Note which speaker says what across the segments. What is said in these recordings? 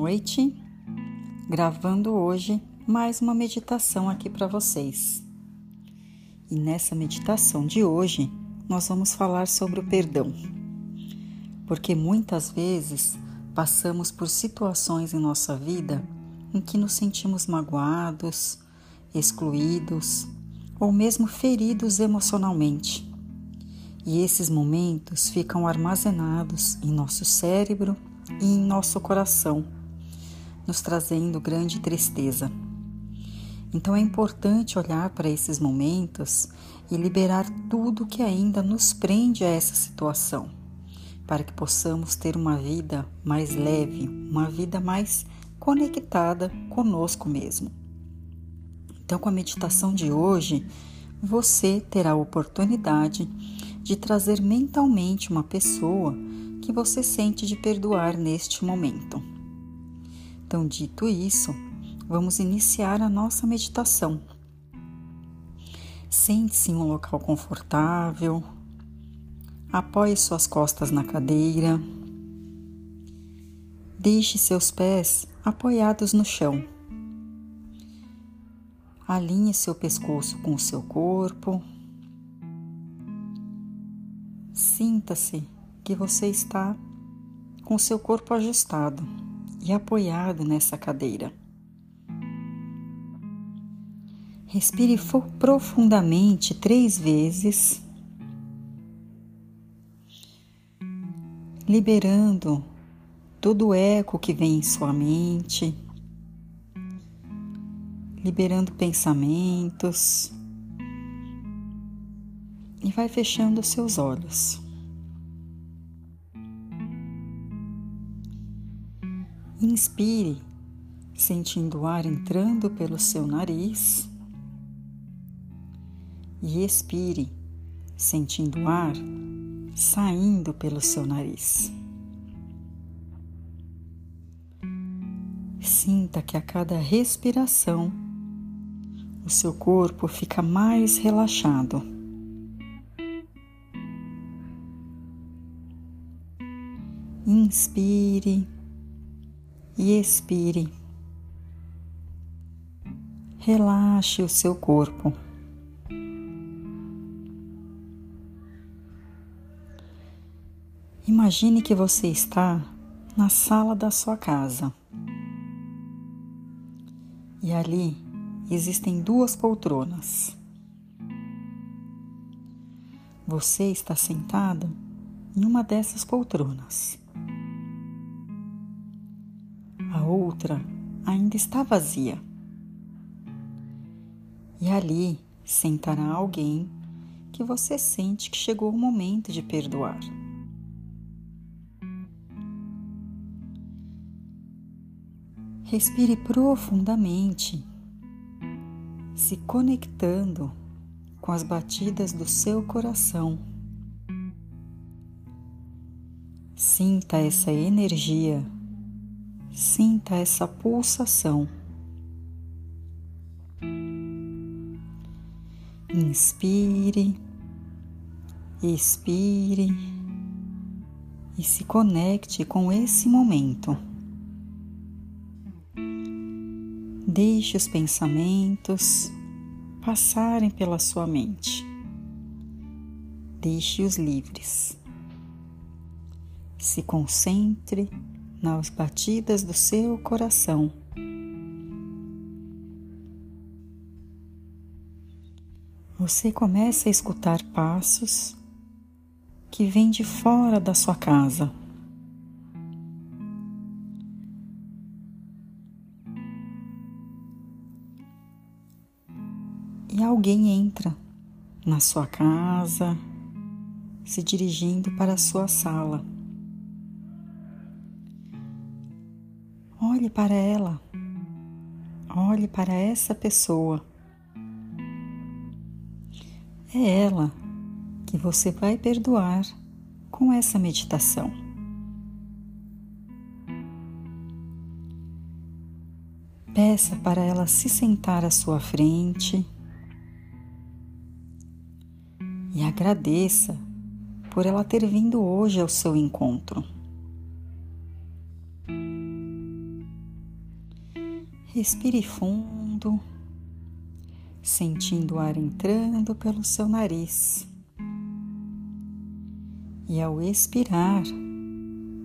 Speaker 1: noite, gravando hoje mais uma meditação aqui para vocês. E nessa meditação de hoje, nós vamos falar sobre o perdão. Porque muitas vezes passamos por situações em nossa vida em que nos sentimos magoados, excluídos ou mesmo feridos emocionalmente. E esses momentos ficam armazenados em nosso cérebro e em nosso coração, nos trazendo grande tristeza. Então é importante olhar para esses momentos e liberar tudo que ainda nos prende a essa situação, para que possamos ter uma vida mais leve, uma vida mais conectada conosco mesmo. Então, com a meditação de hoje, você terá a oportunidade de trazer mentalmente uma pessoa que você sente de perdoar neste momento. Então, dito isso, vamos iniciar a nossa meditação. Sente-se em um local confortável, apoie suas costas na cadeira, deixe seus pés apoiados no chão. Alinhe seu pescoço com o seu corpo. Sinta-se que você está com seu corpo ajustado e apoiado nessa cadeira. Respire profundamente três vezes, liberando todo o eco que vem em sua mente, liberando pensamentos e vai fechando seus olhos. Inspire, sentindo o ar entrando pelo seu nariz. E expire, sentindo o ar saindo pelo seu nariz. Sinta que a cada respiração o seu corpo fica mais relaxado. Inspire e expire. Relaxe o seu corpo. Imagine que você está na sala da sua casa. E ali existem duas poltronas. Você está sentado em uma dessas poltronas. Outra ainda está vazia. E ali sentará alguém que você sente que chegou o momento de perdoar. Respire profundamente, se conectando com as batidas do seu coração. Sinta essa energia Sinta essa pulsação. Inspire, expire e se conecte com esse momento. Deixe os pensamentos passarem pela sua mente. Deixe-os livres. Se concentre nas batidas do seu coração. Você começa a escutar passos que vêm de fora da sua casa. E alguém entra na sua casa, se dirigindo para a sua sala. Olhe para ela. Olhe para essa pessoa. É ela que você vai perdoar com essa meditação. Peça para ela se sentar à sua frente e agradeça por ela ter vindo hoje ao seu encontro. Respire fundo, sentindo o ar entrando pelo seu nariz. E ao expirar,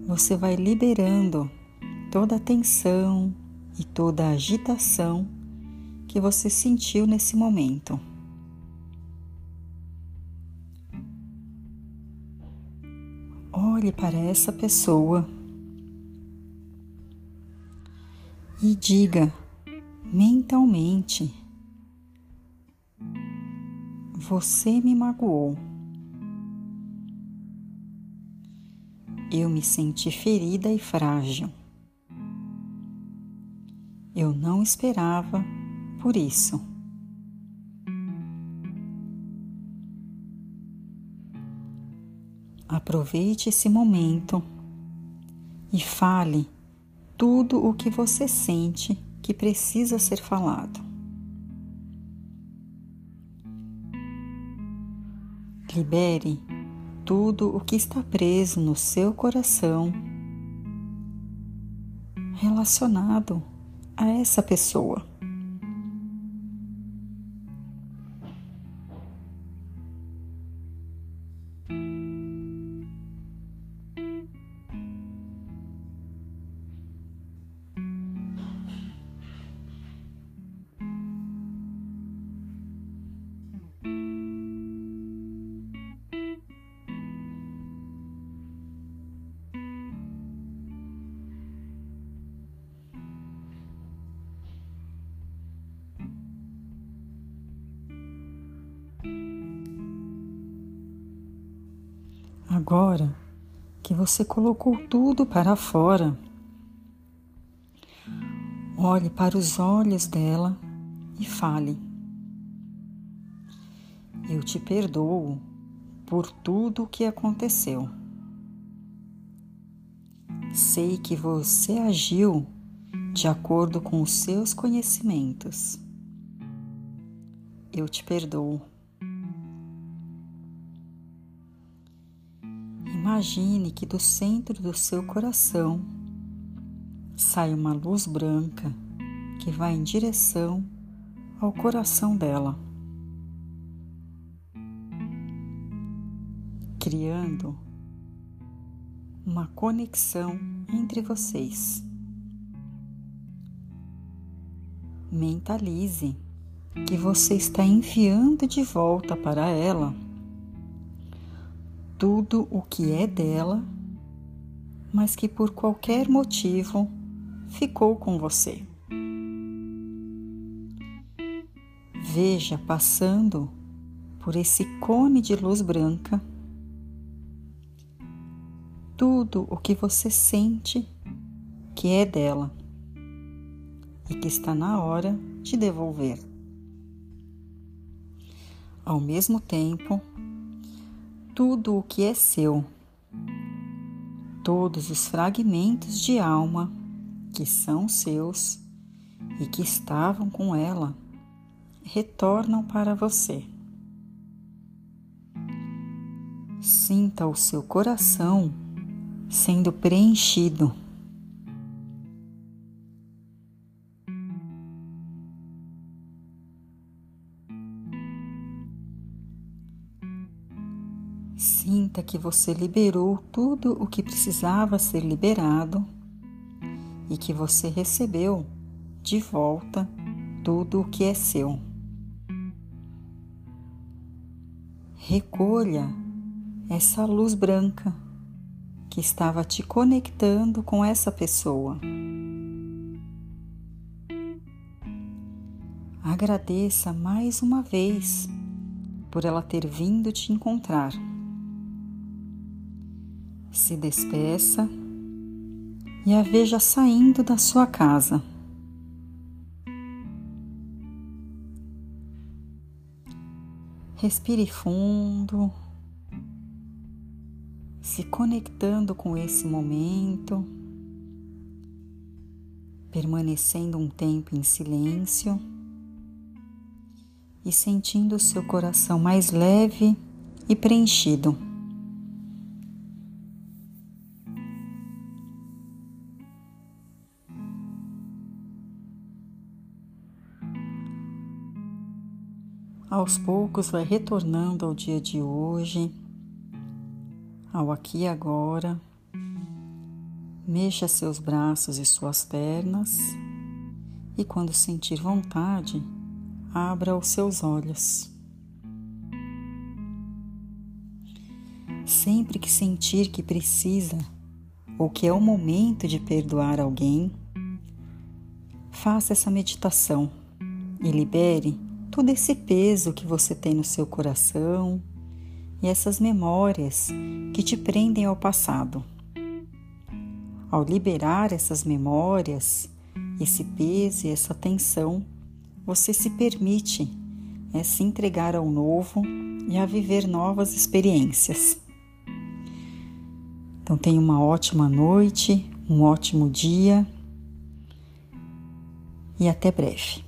Speaker 1: você vai liberando toda a tensão e toda a agitação que você sentiu nesse momento. Olhe para essa pessoa e diga mentalmente: Você me magoou. Eu me senti ferida e frágil. Eu não esperava por isso. Aproveite esse momento e fale tudo o que você sente que precisa ser falado. Libere tudo o que está preso no seu coração relacionado a essa pessoa. Agora que você colocou tudo para fora, olhe para os olhos dela e fale: Eu te perdoo por tudo o que aconteceu. Sei que você agiu de acordo com os seus conhecimentos. Eu te perdoo. Imagine que do centro do seu coração sai uma luz branca que vai em direção ao coração dela, criando uma conexão entre vocês. Mentalize que você está enviando de volta para ela tudo o que é dela, mas que por qualquer motivo ficou com você. Veja passando por esse cone de luz branca tudo o que você sente que é dela e que está na hora de devolver. Ao mesmo tempo, tudo o que é seu, todos os fragmentos de alma que são seus e que estavam com ela, retornam para você. Sinta o seu coração sendo preenchido Sinta que você liberou tudo o que precisava ser liberado e que você recebeu de volta tudo o que é seu. Recolha essa luz branca que estava te conectando com essa pessoa. Agradeça mais uma vez por ela ter vindo te encontrar se despeça e a veja saindo da sua casa. Respire fundo, se conectando com esse momento, permanecendo um tempo em silêncio e sentindo o seu coração mais leve e preenchido. Aos poucos vai retornando ao dia de hoje, ao aqui e agora. Mexa seus braços e suas pernas e, quando sentir vontade, abra os seus olhos. Sempre que sentir que precisa ou que é o momento de perdoar alguém, faça essa meditação e libere todo esse peso que você tem no seu coração e essas memórias que te prendem ao passado. Ao liberar essas memórias, esse peso e essa tensão, você se permite é se entregar ao novo e a viver novas experiências. Então tenha uma ótima noite, um ótimo dia e até breve.